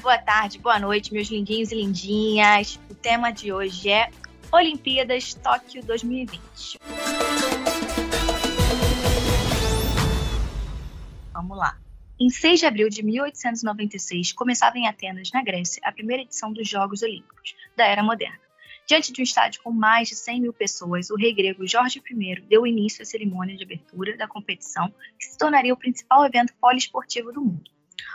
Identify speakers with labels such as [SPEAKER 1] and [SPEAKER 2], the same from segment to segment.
[SPEAKER 1] boa tarde, boa noite, meus lindinhos e lindinhas. O tema de hoje é Olimpíadas Tóquio 2020. Vamos lá. Em 6 de abril de 1896, começava em Atenas, na Grécia, a primeira edição dos Jogos Olímpicos da Era Moderna. Diante de um estádio com mais de 100 mil pessoas, o rei grego Jorge I deu início à cerimônia de abertura da competição, que se tornaria o principal evento poliesportivo do mundo.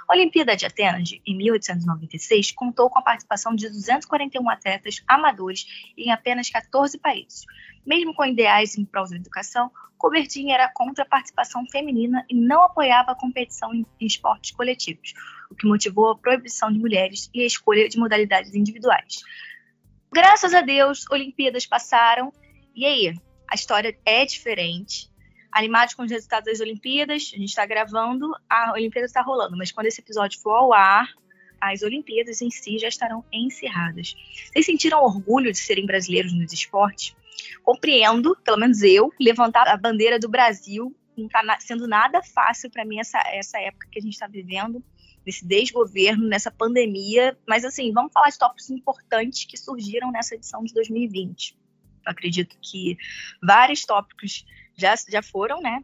[SPEAKER 1] A Olimpíada de Atenas, em 1896, contou com a participação de 241 atletas amadores em apenas 14 países. Mesmo com ideais em prol da educação, Coubertin era contra a participação feminina e não apoiava a competição em, esportes coletivos, o que motivou a proibição de mulheres e a escolha de modalidades individuais. Graças a Deus, Olimpíadas passaram e aí, a história é diferente animados com os resultados das Olimpíadas. A gente está gravando, a Olimpíada está rolando, mas quando esse episódio for ao ar, as Olimpíadas em si já estarão encerradas. Vocês sentiram orgulho de serem brasileiros nos esportes? Compreendo, pelo menos eu, levantar a bandeira do Brasil não está sendo nada fácil para mim essa, essa época que a gente está vivendo, nesse desgoverno, nessa pandemia. Mas, assim, vamos falar de tópicos importantes que surgiram nessa edição de 2020. Eu acredito que vários tópicos já, já foram, né,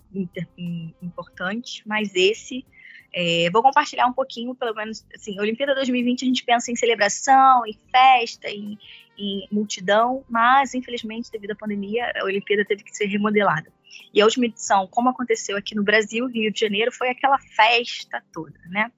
[SPEAKER 1] importantes, mas esse é, vou compartilhar um pouquinho, pelo menos, assim, Olimpíada 2020 a gente pensa em celebração, em festa, em, em, multidão, mas infelizmente devido à pandemia a Olimpíada teve que ser remodelada. E a última edição, como aconteceu aqui no Brasil, Rio de Janeiro, foi aquela festa toda, né?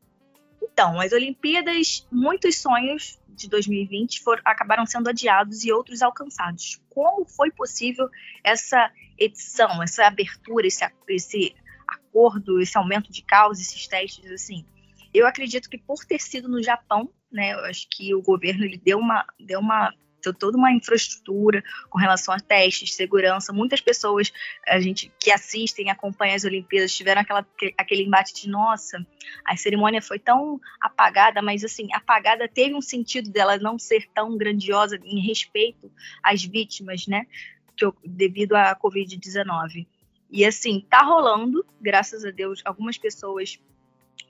[SPEAKER 1] Então, as Olimpíadas, muitos sonhos de 2020 foram, acabaram sendo adiados e outros alcançados. Como foi possível essa edição, essa abertura, esse, esse acordo, esse aumento de causa, esses testes, assim? Eu acredito que por ter sido no Japão, né, eu acho que o governo ele deu uma, deu uma toda uma infraestrutura com relação a testes, segurança. Muitas pessoas a gente que assistem, acompanham as Olimpíadas, tiveram aquela, aquele embate de nossa, a cerimônia foi tão apagada, mas assim, apagada teve um sentido dela não ser tão grandiosa em respeito às vítimas, né? Que, devido à Covid-19. E assim, tá rolando, graças a Deus, algumas pessoas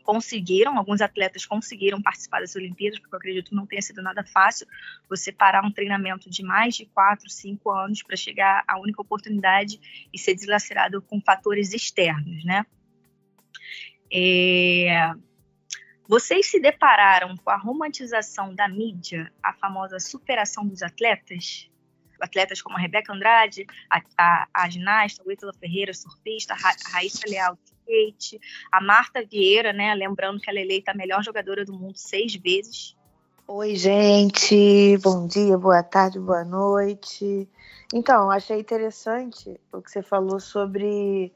[SPEAKER 1] conseguiram, alguns atletas conseguiram participar das Olimpíadas, porque eu acredito que não tenha sido nada fácil você parar um treinamento de mais de quatro, cinco anos para chegar à única oportunidade e ser deslacerado com fatores externos, né? É... Vocês se depararam com a romantização da mídia, a famosa superação dos atletas? Atletas como a Rebeca Andrade, a, a, a ginasta, o Ítalo Ferreira, surfista, a Raíssa Leal, skate, a Marta Vieira, né? Lembrando que ela é eleita a melhor jogadora do mundo seis vezes.
[SPEAKER 2] Oi, gente. Bom dia, boa tarde, boa noite. Então, achei interessante o que você falou sobre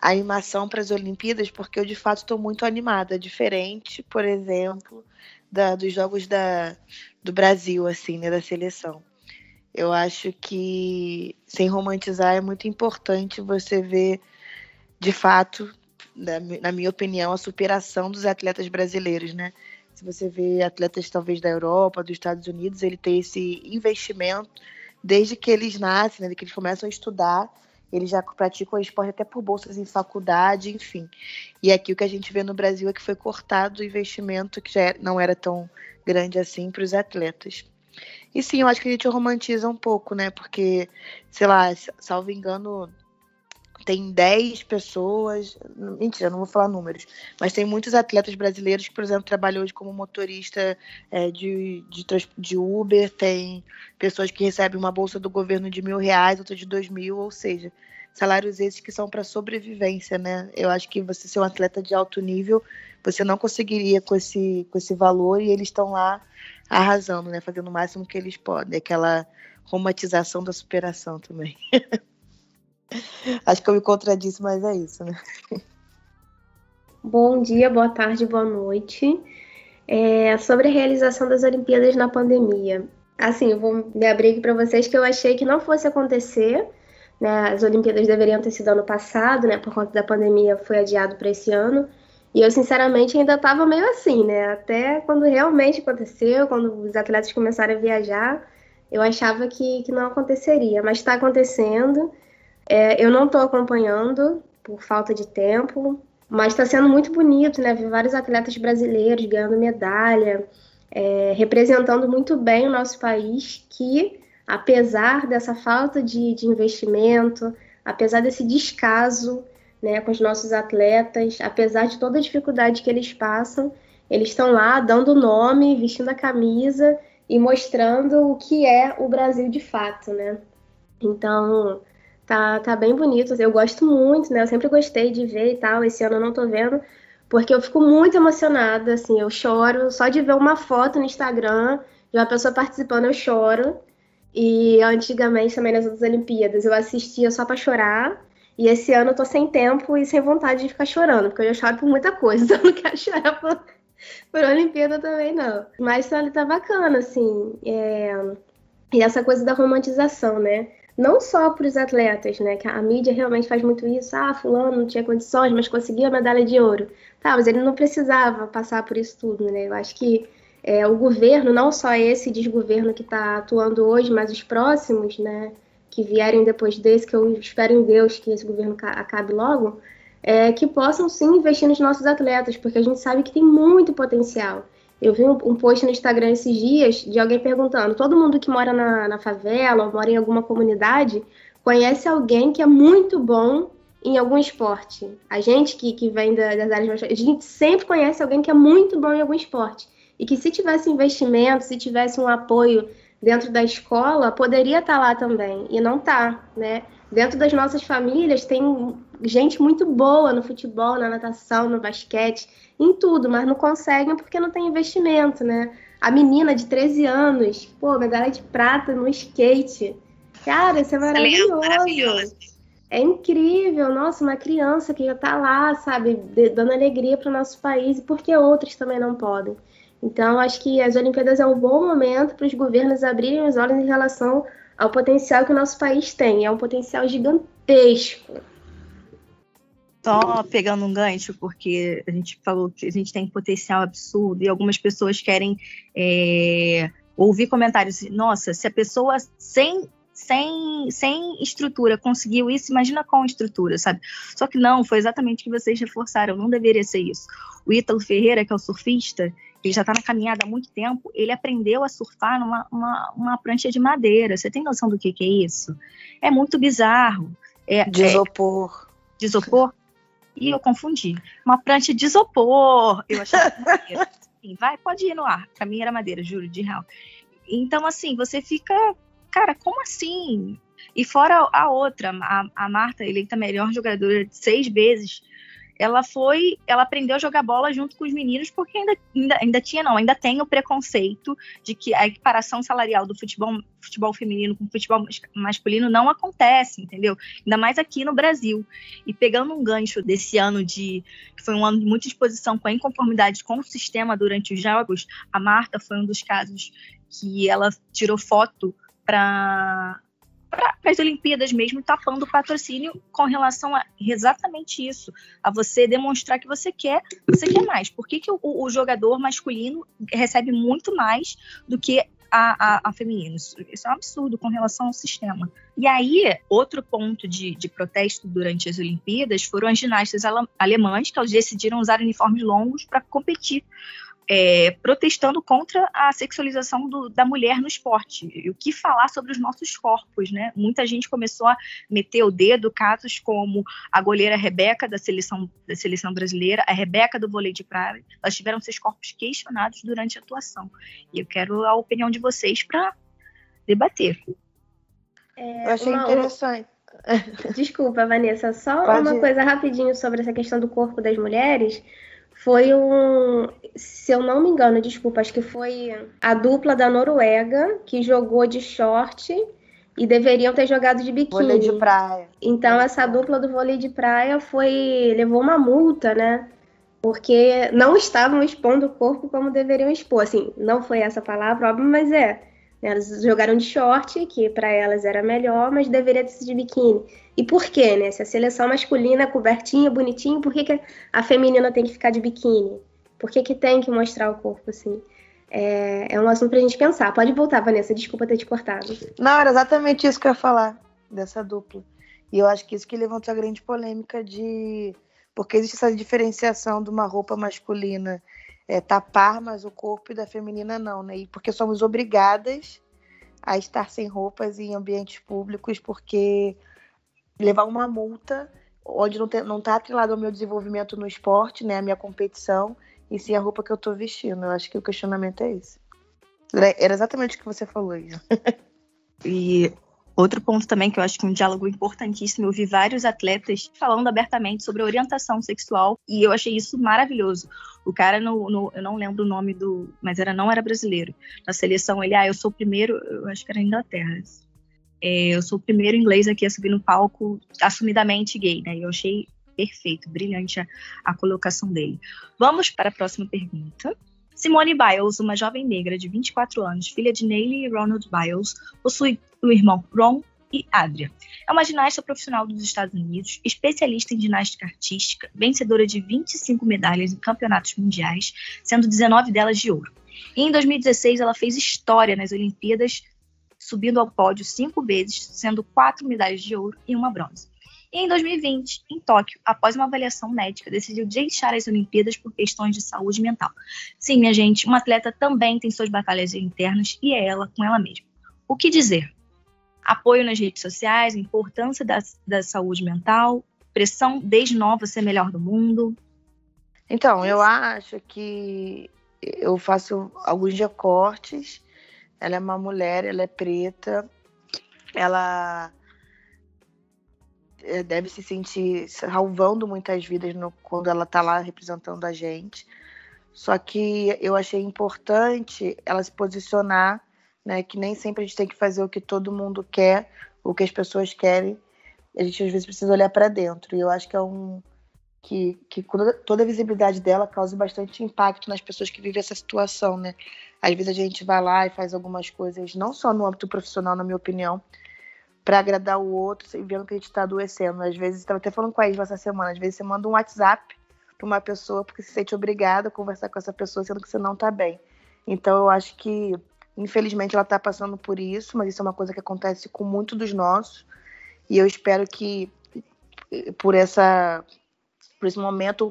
[SPEAKER 2] a animação para as Olimpíadas, porque eu de fato estou muito animada, diferente, por exemplo, da, dos jogos da, do Brasil, assim, né, da seleção. Eu acho que, sem romantizar, é muito importante você ver, de fato, na, minha opinião, a superação dos atletas brasileiros, né? Se você vê atletas talvez da Europa, dos Estados Unidos, ele tem esse investimento desde que eles nascem, né, que eles começam a estudar, eles já praticam o esporte até por bolsas em faculdade, enfim. E aqui o que a gente vê no Brasil é que foi cortado o investimento que já não era tão grande assim para os atletas. E sim, eu acho que a gente romantiza um pouco, né? Porque, sei lá, salvo engano, tem 10 pessoas, mentira, não vou falar números, mas tem muitos atletas brasileiros que, por exemplo, trabalham hoje como motorista é, de, de, de, Uber, tem pessoas que recebem uma bolsa do governo de mil reais, outras de dois mil, ou seja, salários esses que são para sobrevivência, né? Eu acho que você ser um atleta de alto nível, você não conseguiria com esse, com esse valor e eles estão lá arrasando, né? Fazendo o máximo que eles podem, aquela romantização da superação também. Acho que eu me contradisse, mas é isso, né?
[SPEAKER 3] Bom dia, boa tarde, boa noite. É, sobre a realização das Olimpíadas na pandemia. Assim, eu vou me abrir aqui para vocês que eu achei que não fosse acontecer. Né? As Olimpíadas deveriam ter sido ano passado, né? Por conta da pandemia, foi adiado para esse ano. E eu, sinceramente, ainda estava meio assim, né? Até quando realmente aconteceu, quando os atletas começaram a viajar, eu achava que, que não aconteceria. Mas está acontecendo. É, eu não estou acompanhando por falta de tempo. Mas está sendo muito bonito, né? Ver vários atletas brasileiros ganhando medalha, é, representando muito bem o nosso país, que apesar dessa falta de, de investimento, apesar desse descaso né, com os nossos atletas, apesar de toda a dificuldade que eles passam, eles estão lá dando nome, vestindo a camisa e mostrando o que é o Brasil de fato, né? Então, tá, tá bem bonito. Eu gosto muito, né? Eu sempre gostei de ver e tal. Esse ano eu não tô vendo, porque eu fico muito emocionada, assim, eu choro só de ver uma foto no Instagram de uma pessoa participando, eu choro. E antigamente também nas outras Olimpíadas eu assistia só para chorar. E esse ano eu tô sem tempo e sem vontade de ficar chorando, porque eu já choro por muita coisa, então eu não quero chorar por, por Olimpíada também, não. Mas ele tá bacana, assim. É... E essa coisa da romantização, né? Não só para os atletas, né? Que a mídia realmente faz muito isso. Ah, fulano não tinha condições, mas conseguiu a medalha de ouro. Tá, mas ele não precisava passar por isso tudo, né? Eu acho que é, o governo, não só esse desgoverno que está atuando hoje, mas os próximos, né, que vierem depois desse, que eu espero em Deus que esse governo acabe logo, é, que possam sim investir nos nossos atletas, porque a gente sabe que tem muito potencial. Eu vi um, post no Instagram esses dias de alguém perguntando: todo mundo que mora na, na favela ou mora em alguma comunidade conhece alguém que é muito bom em algum esporte. A gente que, que vem das áreas a gente sempre conhece alguém que é muito bom em algum esporte e que se tivesse investimento, se tivesse um apoio dentro da escola, poderia estar tá lá também, e não está, né? Dentro das nossas famílias tem gente muito boa no futebol, na natação, no basquete, em tudo, mas não conseguem porque não tem investimento, né? A menina de 13 anos, pô, medalha de prata no skate. Cara, isso é maravilhoso. maravilhoso. É incrível, nossa, uma criança que já tá lá, sabe, dando alegria para o nosso país, e por que outros também não podem? Então, acho que as Olimpíadas é um bom momento para os governos abrirem os olhos em relação ao potencial que o nosso país tem. É um potencial gigantesco.
[SPEAKER 1] Só pegando um gancho, porque a gente falou que a gente tem potencial absurdo e algumas pessoas querem é, ouvir comentários. Nossa, se a pessoa sem sem, sem estrutura conseguiu isso, imagina com estrutura, sabe? Só que não, foi exatamente o que vocês reforçaram, não deveria ser isso. O Ítalo Ferreira, que é o surfista, ele já está na caminhada há muito tempo, ele aprendeu a surfar numa uma, uma prancha de madeira. Você tem noção do que, que é isso? É muito bizarro. É,
[SPEAKER 2] de isopor.
[SPEAKER 1] É, de isopor? E eu confundi. Uma prancha de isopor. Eu achei que era Sim, vai, pode ir no ar. Pra mim era madeira, juro, de real. Então, assim, você fica. Cara, como assim? E fora a outra, a, a Marta, eleita melhor jogadora seis vezes ela foi, ela aprendeu a jogar bola junto com os meninos, porque ainda, ainda, ainda tinha, não, ainda tem o preconceito de que a equiparação salarial do futebol, futebol feminino com o futebol masculino não acontece, entendeu? Ainda mais aqui no Brasil. E pegando um gancho desse ano de, que foi um ano de muita exposição com a inconformidade com o sistema durante os jogos, a Marta foi um dos casos que ela tirou foto para para as Olimpíadas mesmo, tapando o patrocínio com relação a exatamente isso, a você demonstrar que você quer, você quer mais. Por que, que o, o jogador masculino recebe muito mais do que a, a, a, feminino. Isso, isso, é um absurdo com relação ao sistema. E aí, outro ponto de, de protesto durante as Olimpíadas foram as ginastas alemãs, que elas decidiram usar uniformes longos para competir é, protestando contra a sexualização do, da mulher no esporte. E o que falar sobre os nossos corpos, né? Muita gente começou a meter o dedo, casos como a goleira Rebeca da seleção, da seleção brasileira, a Rebeca do vôlei de praia, elas tiveram seus corpos questionados durante a atuação. E eu quero a opinião de vocês para debater.
[SPEAKER 2] É, eu achei uma, interessante.
[SPEAKER 3] Desculpa, Vanessa, só Pode uma coisa rapidinho sobre essa questão do corpo das mulheres foi um, se eu não me engano, desculpa, acho que foi a dupla da Noruega que jogou de short e deveriam ter jogado de biquíni.
[SPEAKER 2] Vôlei de praia.
[SPEAKER 3] Então essa dupla do vôlei de praia foi levou uma multa, né? Porque não estavam expondo o corpo como deveriam expor. Assim, não foi essa palavra, óbvio, mas é. Elas jogaram de short, que para elas era melhor, mas deveria ter sido de biquíni. E por quê, né? Se a seleção masculina é cobertinha, bonitinho, por que, que a feminina tem que ficar de biquíni? Por que, que tem que mostrar o corpo assim? É, é um assunto pra gente pensar. Pode voltar, Vanessa, desculpa ter te cortado.
[SPEAKER 2] Não, era exatamente isso que eu ia falar, dessa dupla. E eu acho que isso que levantou a grande polêmica de porque existe essa diferenciação de uma roupa masculina é, tapar, mas o corpo e da feminina não, né? E porque somos obrigadas a estar sem roupas em ambientes públicos, porque levar uma multa onde não, está tá atrelado ao meu desenvolvimento no esporte, né? A minha competição, e sim a roupa que eu estou vestindo. Eu acho que o questionamento é esse. Era exatamente o que você falou, Isa.
[SPEAKER 1] e Outro ponto também que eu acho que um diálogo importantíssimo, eu vi vários atletas falando abertamente sobre orientação sexual e eu achei isso maravilhoso. O cara, no, no, eu não lembro o nome do, mas era não era brasileiro. Na seleção, ele, ah, eu sou o primeiro, eu acho que era Inglaterra. É, eu sou o primeiro inglês aqui a subir no palco assumidamente gay, né? Eu achei perfeito, brilhante a, a colocação dele. Vamos para a próxima pergunta. Simone Biles, uma jovem negra de 24 anos, filha de Neely e Ronald Biles, possui o irmão Ron e Adria. É uma ginasta profissional dos Estados Unidos, especialista em ginástica artística, vencedora de 25 medalhas em campeonatos mundiais, sendo 19 delas de ouro. E em 2016, ela fez história nas Olimpíadas, subindo ao pódio cinco vezes, sendo quatro medalhas de ouro e uma bronze. E em 2020, em Tóquio, após uma avaliação médica, decidiu deixar as Olimpíadas por questões de saúde mental. Sim, minha gente, uma atleta também tem suas batalhas internas e é ela com ela mesma. O que dizer? Apoio nas redes sociais, importância da, da saúde mental, pressão desde nova ser melhor do mundo.
[SPEAKER 2] Então, eu acho que eu faço alguns recortes. Ela é uma mulher, ela é preta, ela é, deve se sentir salvando muitas vidas no, quando ela está lá representando a gente. Só que eu achei importante ela se posicionar, né? Que nem sempre a gente tem que fazer o que todo mundo quer, o que as pessoas querem. A gente às vezes precisa olhar para dentro. E eu acho que é um que, que toda a visibilidade dela causa bastante impacto nas pessoas que vivem essa situação, né? Às vezes a gente vai lá e faz algumas coisas, não só no âmbito profissional, na minha opinião, para agradar o outro vendo que a gente está adoecendo. Às vezes, estava até falando com a Isla essa semana, às vezes você manda um WhatsApp para uma pessoa porque se sente obrigada a conversar com essa pessoa sendo que você não está bem. Então, eu acho que, infelizmente, ela está passando por isso, mas isso é uma coisa que acontece com muitos dos nossos. E eu espero que, por essa por esse momento,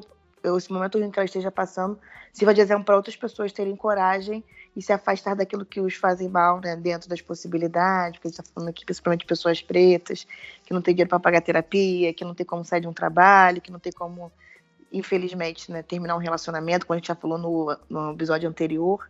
[SPEAKER 2] esse momento que ela esteja passando, sirva de exemplo para outras pessoas terem coragem e se afastar daquilo que os fazem mal, né, dentro das possibilidades, porque a gente está falando aqui principalmente de pessoas pretas, que não tem dinheiro para pagar terapia, que não tem como sair de um trabalho, que não tem como, infelizmente, né, terminar um relacionamento, como a gente já falou no, no episódio anterior,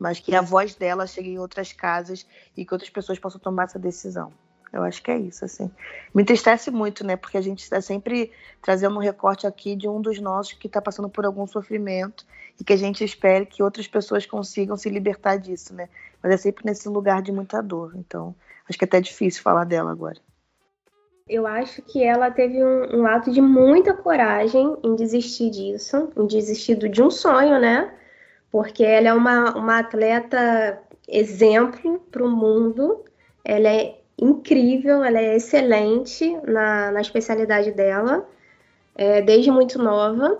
[SPEAKER 2] mas que a voz dela chegue em outras casas e que outras pessoas possam tomar essa decisão. Eu acho que é isso, assim. Me entristece muito, né? Porque a gente está sempre trazendo um recorte aqui de um dos nossos que está passando por algum sofrimento e que a gente espere que outras pessoas consigam se libertar disso, né? Mas é sempre nesse lugar de muita dor. Então, acho que é até difícil falar dela agora.
[SPEAKER 3] Eu acho que ela teve um, um ato de muita coragem em desistir disso, em desistir de um sonho, né? Porque ela é uma, uma atleta exemplo para o mundo. Ela é incrível, ela é excelente na, na especialidade dela, é, desde muito nova.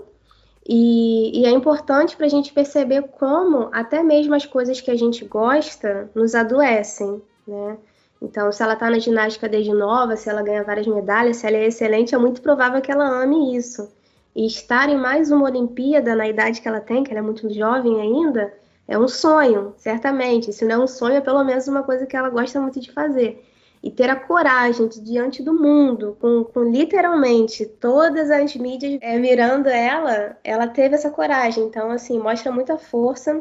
[SPEAKER 3] E, e é importante para a gente perceber como até mesmo as coisas que a gente gosta nos adoecem, né? Então, se ela está na ginástica desde nova, se ela ganha várias medalhas, se ela é excelente, é muito provável que ela ame isso. E estar em mais uma Olimpíada na idade que ela tem, que ela é muito jovem ainda, é um sonho, certamente. Se não é um sonho, é pelo menos uma coisa que ela gosta muito de fazer e ter a coragem de, diante do mundo, com, com literalmente todas as mídias é, mirando ela, ela teve essa coragem. Então, assim, mostra muita força,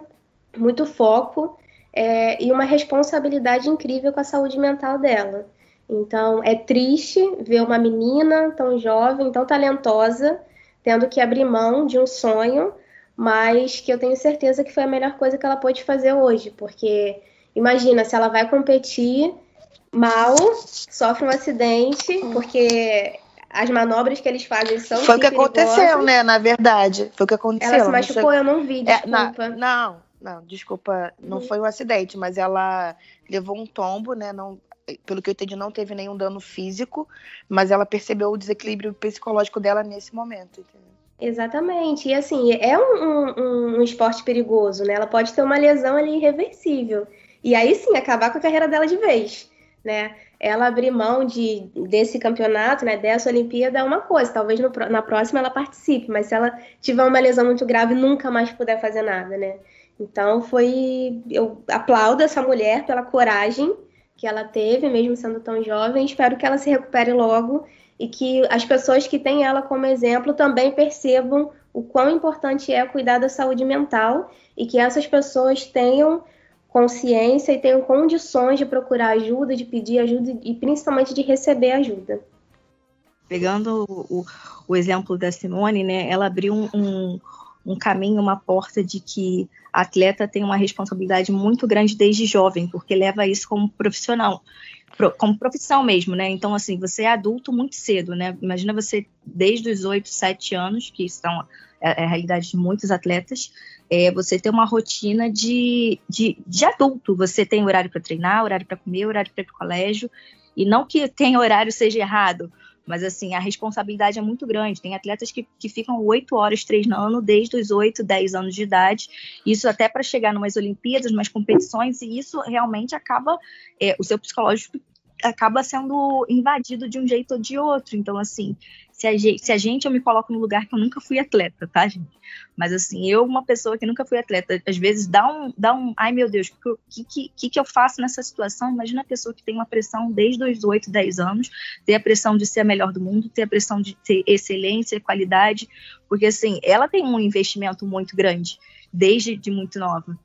[SPEAKER 3] muito foco é, e uma responsabilidade incrível com a saúde mental dela. Então, é triste ver uma menina tão jovem, tão talentosa, tendo que abrir mão de um sonho, mas que eu tenho certeza que foi a melhor coisa que ela pôde fazer hoje, porque imagina se ela vai competir mal, sofre um acidente, hum. porque as manobras que eles fazem são.
[SPEAKER 2] Foi o que aconteceu, né? Na verdade. Foi o que aconteceu.
[SPEAKER 3] Ela se machucou, eu não vi, desculpa.
[SPEAKER 2] É, na, não, não, desculpa. Não uhum. foi um acidente, mas ela levou um tombo, né? Não, pelo que eu entendi, não teve nenhum dano físico, mas ela percebeu o desequilíbrio psicológico dela nesse momento?
[SPEAKER 3] Exatamente. E assim, é um, um, um esporte perigoso, né? Ela pode ter uma lesão ali irreversível. E aí sim, acabar com a carreira dela de vez né? ela abrir mão de, desse campeonato, né, dessa Olimpíada é uma coisa. Talvez no, na próxima ela participe, mas se ela tiver uma lesão muito grave, nunca mais puder fazer nada, né? Então foi. Eu aplaudo essa mulher pela coragem que ela teve, mesmo sendo tão jovem. Espero que ela se recupere logo e que as pessoas que têm ela como exemplo também percebam o quão importante é cuidar da saúde mental e que essas pessoas tenham consciência e tenham condições de procurar ajuda, de pedir ajuda e principalmente de receber ajuda.
[SPEAKER 1] Pegando o, o exemplo da Simone, né, ela abriu um, um, um caminho, uma porta de que a atleta tem uma responsabilidade muito grande desde jovem, porque leva isso como profissional, como profissão mesmo, né? Então, assim, você é adulto muito cedo, né? Imagina você desde os 8, 7 anos, que são é, é a realidade de muitos atletas, é, você ter uma rotina de, de, de adulto. Você tem horário para treinar, horário para comer, horário para ir para o colégio. E não que tenha horário seja errado, mas assim, a responsabilidade é muito grande. Tem atletas que, que ficam oito horas treinando desde os oito, dez anos de idade. Isso até para chegar numas Olimpíadas, umas competições, e isso realmente acaba. É, o seu psicológico acaba sendo invadido de um jeito ou de outro. Então, assim, se a, gente, se a gente, eu me coloco no lugar que eu nunca fui atleta, tá, gente? Mas, assim, eu, uma pessoa que nunca fui atleta, às vezes dá um, dá um ai meu Deus, o que, que, que, que eu faço nessa situação? Imagina a pessoa que tem uma pressão desde os 8, 10 anos, ter a pressão de ser a melhor do mundo, ter a pressão de ter excelência, qualidade, porque, assim, ela tem um investimento muito grande, desde de muito nova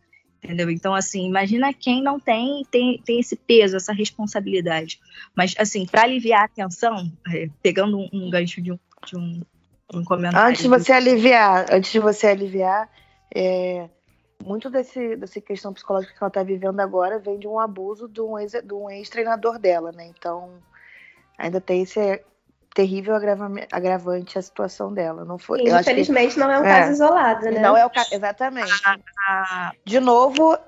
[SPEAKER 1] entendeu? Então, assim, imagina quem não tem, tem, tem esse peso, essa responsabilidade. Mas, assim, para aliviar a tensão, é, pegando um, um, gancho de um, de um, um comentário.
[SPEAKER 2] Antes de você aliviar, antes de você aliviar, é, muito desse, dessa questão psicológica que ela está vivendo agora vem de um abuso de um ex-treinador ex dela, né? Então, ainda tem esse terrível agravante a situação dela. Não foi.
[SPEAKER 3] infelizmente, que, não é um é, caso isolado, né?
[SPEAKER 2] Não é o caso, exatamente. Ah. De novo,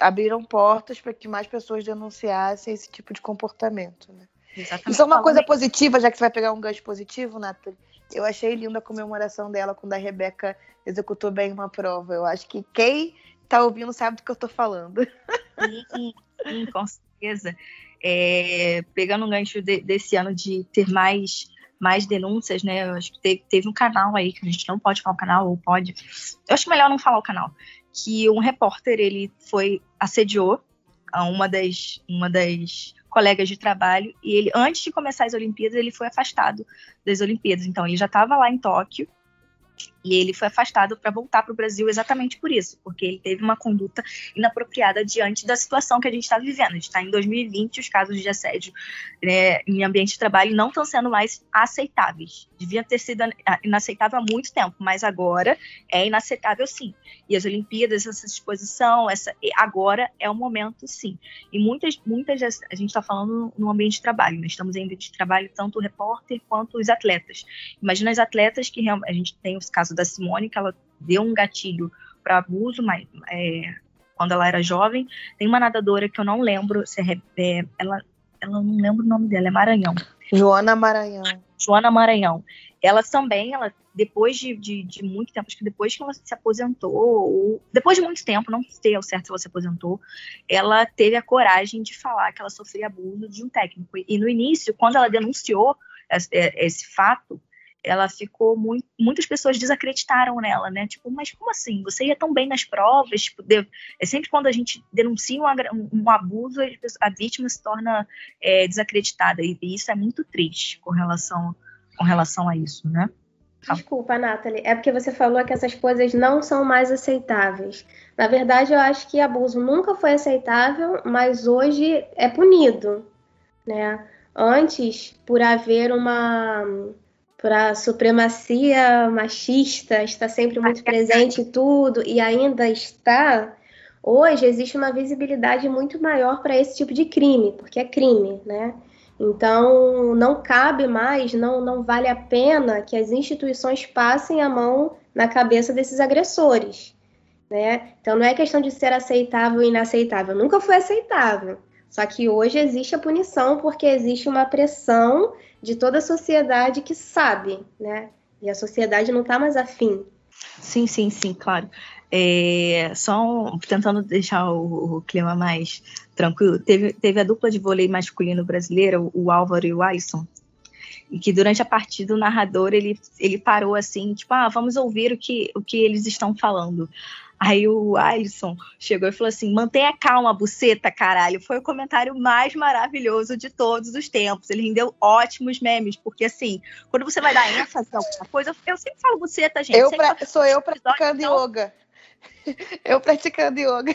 [SPEAKER 2] abriram portas para que mais pessoas denunciassem esse tipo de comportamento, né? Exatamente. Isso é uma coisa positiva, já que você vai pegar um gancho positivo, Nathalie. Eu achei linda a comemoração dela quando a Rebeca executou bem uma prova. Eu acho que quem está ouvindo sabe do que eu estou falando.
[SPEAKER 1] Sim, sim, com certeza é, pegando um gancho de, desse ano de ter mais mais denúncias, né? Eu acho que teve, teve um canal aí que a gente não pode falar o canal ou pode. Eu acho melhor não falar o canal. Que um repórter ele foi assediou a uma das uma das colegas de trabalho e ele antes de começar as Olimpíadas ele foi afastado das Olimpíadas. Então ele já estava lá em Tóquio e ele foi afastado para voltar para o Brasil exatamente por isso, porque ele teve uma conduta inapropriada diante da situação que a gente está vivendo. A gente está em 2020, os casos de assédio né, em ambiente de trabalho não estão sendo mais aceitáveis. Devia ter sido inaceitável há muito tempo, mas agora é inaceitável sim. E as Olimpíadas, essa exposição, essa agora é o momento sim. E muitas, muitas a gente está falando no ambiente de trabalho, né? estamos em ambiente de trabalho tanto o repórter quanto os atletas. Imagina as atletas que a gente tem os casos da Simone, que ela deu um gatilho para abuso, mas é, quando ela era jovem. Tem uma nadadora que eu não lembro, se é, é, ela, ela não lembro o nome dela, é Maranhão.
[SPEAKER 2] Joana Maranhão.
[SPEAKER 1] Joana Maranhão. Ela também, ela depois de, de, de, muito tempo, acho que depois que ela se aposentou, ou, depois de muito tempo, não sei ao certo se ela se aposentou, ela teve a coragem de falar que ela sofria abuso de um técnico. E no início, quando ela denunciou esse, esse fato, ela ficou muito, muitas pessoas desacreditaram nela, né? Tipo, mas como assim? Você ia tão bem nas provas? Tipo, de, é sempre quando a gente denuncia um, um abuso, a vítima se torna é, desacreditada e, e, isso é muito triste com relação com relação a isso, né?
[SPEAKER 3] Desculpa, Nathalie, é porque você falou que essas coisas não são mais aceitáveis. Na verdade, eu acho que abuso nunca foi aceitável, mas hoje é punido, né? Antes, por haver uma para a supremacia machista está sempre muito presente em tudo e ainda está, hoje existe uma visibilidade muito maior para esse tipo de crime, porque é crime, né? Então, não cabe mais, não, não vale a pena que as instituições passem a mão na cabeça desses agressores. Né? Então, não é questão de ser aceitável ou inaceitável. Nunca foi aceitável. Só que hoje existe a punição porque existe uma pressão de toda a sociedade que sabe, né? E a sociedade não está mais afim.
[SPEAKER 1] Sim, sim, sim, claro. É, só tentando deixar o, o, clima mais tranquilo, teve, teve a dupla de vôlei masculino brasileiro, o Álvaro e o Alisson, e que durante a partida o narrador ele, ele parou assim, tipo, ah, vamos ouvir o que, o que eles estão falando. Aí o Alisson chegou e falou assim: mantenha calma, buceta, caralho. Foi o comentário mais maravilhoso de todos os tempos. Ele rendeu ótimos memes, porque assim, quando você vai dar ênfase a alguma coisa, eu sempre falo buceta, gente.
[SPEAKER 2] Eu pra... Sou eu praticando então... yoga. Eu praticando yoga.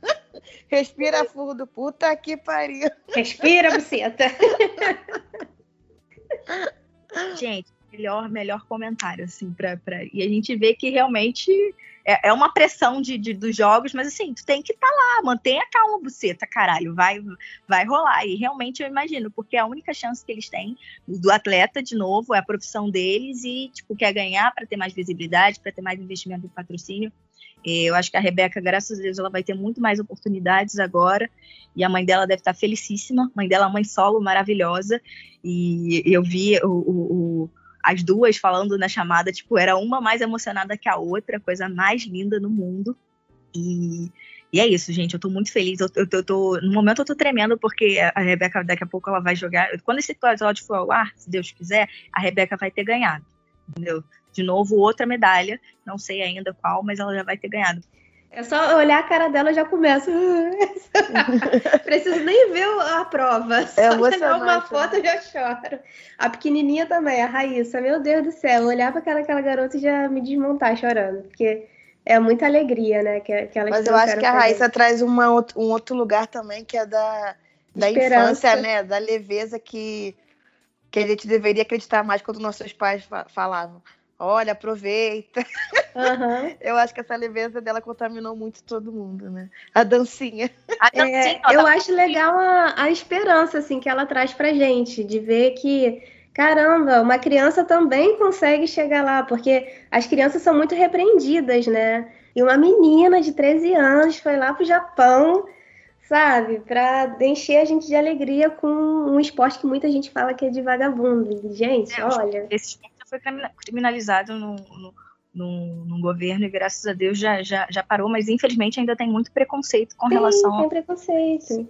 [SPEAKER 2] Respira fundo, puta que pariu.
[SPEAKER 3] Respira, buceta.
[SPEAKER 1] Gente, melhor, melhor comentário, assim, pra, pra... E a gente vê que realmente é, é uma pressão de, de, dos jogos, mas assim, tu tem que estar tá lá, mantenha calma, buceta, caralho, vai, vai rolar. E realmente eu imagino, porque a única chance que eles têm do atleta, de novo, é a profissão deles e, tipo, quer ganhar para ter mais visibilidade, para ter mais investimento em patrocínio. Eu acho que a Rebeca, graças a Deus, ela vai ter muito mais oportunidades agora. E a mãe dela deve estar felicíssima. mãe dela é uma mãe solo maravilhosa. E eu vi o, o, as duas falando na chamada, tipo, era uma mais emocionada que a outra, coisa mais linda no mundo. E, e é isso, gente. Eu tô muito feliz. Eu, eu, eu, tô, no momento eu tô tremendo, porque a Rebeca daqui a pouco ela vai jogar. Quando esse episódio for ao ar, se Deus quiser, a Rebeca vai ter ganhado. Entendeu? De novo, outra medalha. Não sei ainda qual, mas ela já vai ter ganhado.
[SPEAKER 3] É só olhar a cara dela já começa. Preciso nem ver a prova. Só é olhar uma foto eu já choro. A pequenininha também, a Raíssa. Meu Deus do céu, olhar para aquela, aquela garota e já me desmontar chorando. Porque é muita alegria, né? Que, que
[SPEAKER 2] Mas eu acho que a Raíssa traz uma, um outro lugar também, que é da, da infância, né? Da leveza que, que a gente deveria acreditar mais quando nossos pais falavam olha, aproveita. Uhum. Eu acho que essa leveza dela contaminou muito todo mundo, né? A dancinha. A
[SPEAKER 3] dancinha é, eu acho legal a, a esperança, assim, que ela traz pra gente, de ver que, caramba, uma criança também consegue chegar lá, porque as crianças são muito repreendidas, né? E uma menina de 13 anos foi lá pro Japão, sabe, para encher a gente de alegria com um esporte que muita gente fala que é de vagabundo. Gente, é, olha.
[SPEAKER 1] Esse esporte foi criminalizado no, no, no, no, governo e graças a Deus já, já, já parou, mas infelizmente ainda tem muito preconceito com
[SPEAKER 3] Sim,
[SPEAKER 1] relação
[SPEAKER 3] tem preconceito.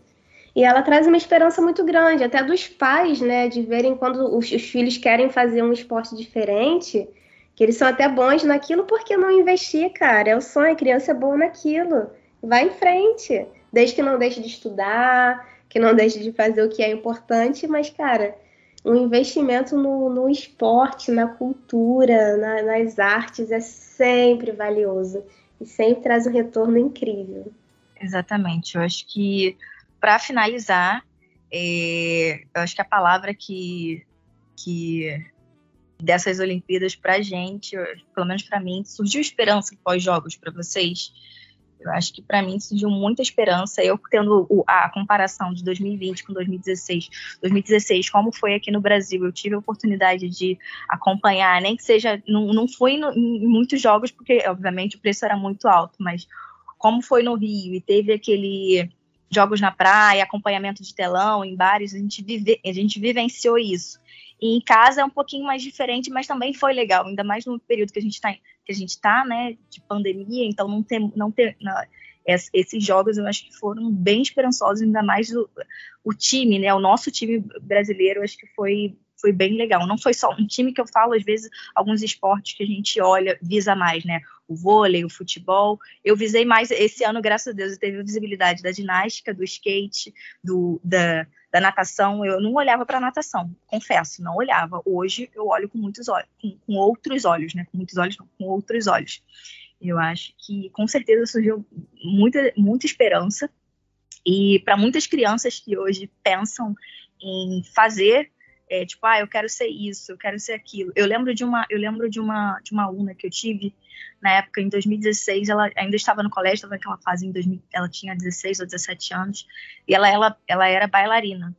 [SPEAKER 3] E ela traz uma esperança muito grande, até dos pais, né, de verem quando os, os filhos querem fazer um esporte diferente, que eles são até bons naquilo, por que não investir, cara? É o sonho, a criança é boa naquilo. Vai em frente. Desde que não deixe de estudar, que não deixe de fazer o que é importante, mas, cara, o investimento no, no esporte, na cultura, na, nas artes é sempre valioso e sempre traz um retorno incrível.
[SPEAKER 1] Exatamente. Eu acho que, para finalizar, é, eu acho que a palavra que, que dessas Olimpíadas para gente, pelo menos para mim, surgiu esperança pós-jogos para vocês eu acho que para mim surgiu muita esperança. Eu tendo a comparação de 2020 com 2016, 2016, como foi aqui no Brasil, eu tive a oportunidade de acompanhar, nem que seja, não, não fui no, em muitos jogos, porque obviamente o preço era muito alto, mas como foi no Rio e teve aquele jogos na praia, acompanhamento de telão em bares, a gente, vive, a gente vivenciou isso. E em casa é um pouquinho mais diferente, mas também foi legal, ainda mais no período que a gente está que a gente está, né, de pandemia, então não ter, não ter não, esses jogos eu acho que foram bem esperançosos, ainda mais o, o time, né, o nosso time brasileiro, acho que foi foi bem legal. Não foi só um time que eu falo, às vezes, alguns esportes que a gente olha, visa mais, né? O vôlei, o futebol. Eu visei mais esse ano, graças a Deus, eu teve visibilidade da ginástica, do skate, do, da, da natação, eu não olhava para natação, confesso, não olhava. Hoje eu olho com muitos olhos, com, com, outros olhos, né? Com muitos olhos, não, com outros olhos. Eu acho que com certeza surgiu muita, muita esperança e para muitas crianças que hoje pensam em fazer é, tipo, ah, eu quero ser isso, eu quero ser aquilo. Eu lembro de uma, eu lembro de uma, de uma aluna que eu tive na época, em 2016, ela ainda estava no colégio, estava naquela fase em 2000, ela tinha 16 ou 17 anos, e ela, ela, ela era bailarina.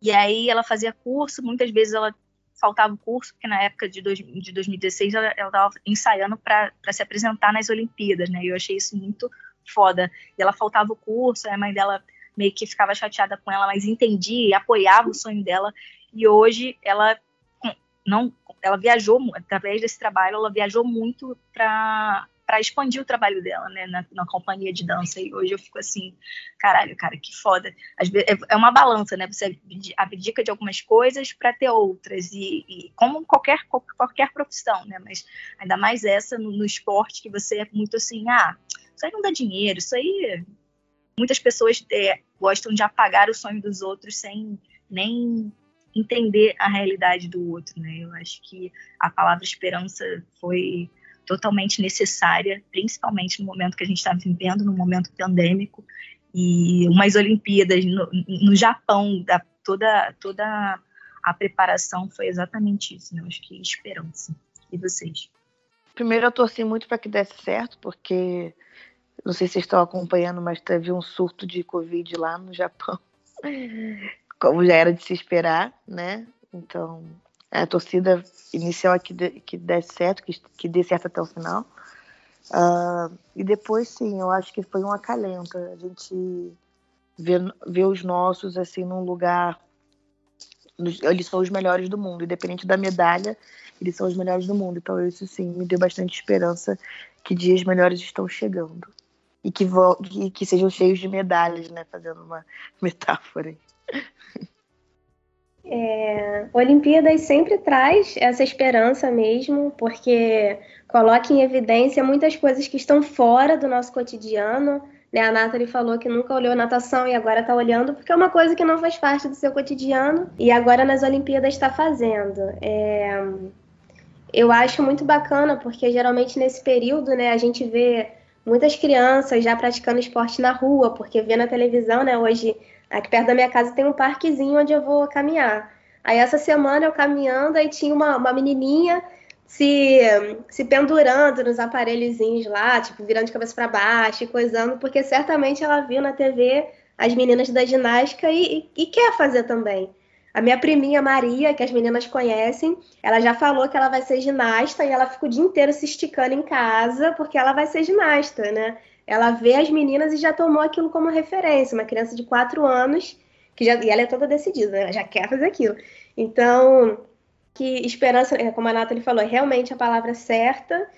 [SPEAKER 1] E aí ela fazia curso, muitas vezes ela faltava o curso, porque na época de, dois, de 2016 ela estava ensaiando para se apresentar nas Olimpíadas, né? E eu achei isso muito foda. E ela faltava o curso, a mãe dela meio que ficava chateada com ela, mas entendia e apoiava o sonho dela. E hoje ela não ela viajou através desse trabalho, ela viajou muito para para expandir o trabalho dela, né, na, na, companhia de dança. E hoje eu fico assim, caralho, cara, que foda. Vezes, é, é uma balança, né? Você abdica de algumas coisas para ter outras. E, e, como qualquer, qualquer profissão, né? Mas ainda mais essa no, no esporte, que você é muito assim, ah, isso aí não dá dinheiro, isso aí. Muitas pessoas é, gostam de apagar o sonho dos outros sem nem entender a realidade do outro, né? Eu acho que a palavra esperança foi totalmente necessária, principalmente no momento que a gente está vivendo, no momento pandêmico, e umas Olimpíadas no, no Japão, da, toda, toda a preparação foi exatamente isso, né? Eu acho que esperança. E vocês?
[SPEAKER 2] Primeiro, eu torci muito para que desse certo, porque não sei se vocês estão acompanhando, mas teve um surto de Covid lá no Japão, como já era de se esperar, né? Então, a torcida inicial é que, que desse certo, que, que dê certo até o final. Uh, e depois, sim, eu acho que foi um acalento. A gente vê, vê os nossos, assim, num lugar... Eles são os melhores do mundo, independente da medalha, eles são os melhores do mundo. Então, isso, sim, me deu bastante esperança que dias melhores estão chegando. E que, que, que sejam cheios de medalhas, né? Fazendo uma metáfora aí.
[SPEAKER 3] É, Olimpíadas sempre traz essa esperança mesmo, porque coloca em evidência muitas coisas que estão fora do nosso cotidiano. Né? A Nathalie falou que nunca olhou natação e agora está olhando, porque é uma coisa que não faz parte do seu cotidiano e agora nas Olimpíadas está fazendo. É, eu acho muito bacana, porque geralmente nesse período né, a gente vê muitas crianças já praticando esporte na rua, porque vê na televisão, né, hoje Aqui perto da minha casa tem um parquezinho onde eu vou caminhar. Aí essa semana eu caminhando, aí tinha uma, uma menininha se, se pendurando nos aparelhozinhos lá, tipo, virando de cabeça para baixo e coisando, porque certamente ela viu na TV as meninas da ginástica e, e, e, quer fazer também. A minha priminha Maria, que as meninas conhecem, ela já falou que ela vai ser ginasta e ela fica o dia inteiro se esticando em casa porque ela vai ser ginasta, né? Ela vê as meninas e já tomou aquilo como referência. Uma criança de quatro anos, que já, e ela é toda decidida, né? ela já quer fazer aquilo. Então, que esperança, é, como a Nathalie falou, é realmente a palavra certa.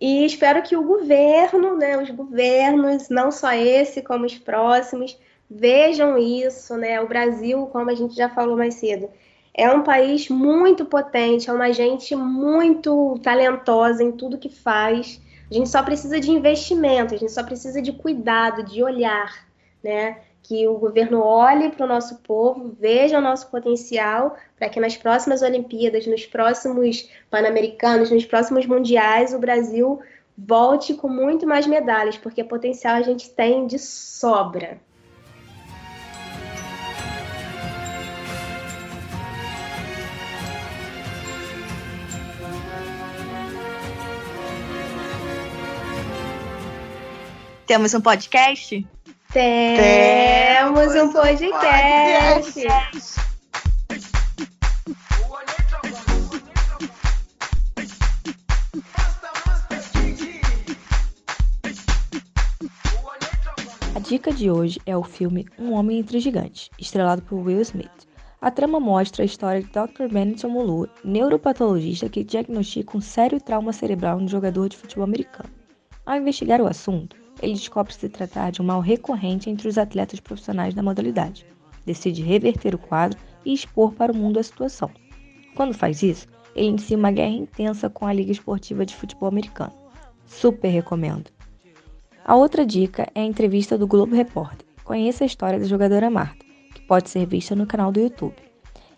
[SPEAKER 3] E espero que o governo, né, os governos, não só esse, como os próximos, vejam isso, né? O Brasil, como a gente já falou mais cedo, é um país muito potente, é uma gente muito talentosa em tudo que faz. A gente só precisa de investimento, a gente só precisa de cuidado, de olhar, né? Que o governo olhe para o nosso povo, veja o nosso potencial, para que nas próximas Olimpíadas, nos próximos Pan-Americanos, nos próximos Mundiais, o Brasil volte com muito mais medalhas, porque potencial a gente tem de sobra.
[SPEAKER 1] Temos um podcast?
[SPEAKER 3] Temos um podcast.
[SPEAKER 4] A dica de hoje é o filme Um Homem Entre Gigantes, estrelado por Will Smith. A trama mostra a história de Dr. Benetton Mulu, neuropatologista que diagnostica um sério trauma cerebral no jogador de futebol americano. Ao investigar o assunto, ele descobre se tratar de um mal recorrente entre os atletas profissionais da modalidade. Decide reverter o quadro e expor para o mundo a situação. Quando faz isso, ele inicia uma guerra intensa com a Liga Esportiva de Futebol Americano. Super recomendo. A outra dica é a entrevista do Globo Repórter. Conheça a história da jogadora Marta, que pode ser vista no canal do YouTube.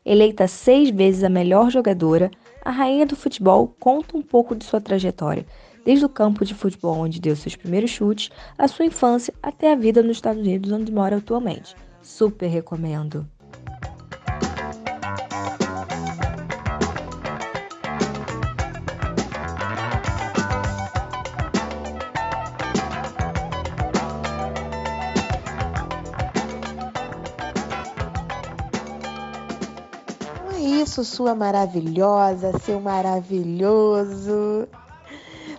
[SPEAKER 4] Eleita seis vezes a melhor jogadora, a rainha do futebol conta um pouco de sua trajetória, desde o campo de futebol onde deu seus primeiros chutes, a sua infância até a vida nos Estados Unidos onde mora atualmente. Super recomendo!
[SPEAKER 2] É isso, sua maravilhosa, seu maravilhoso.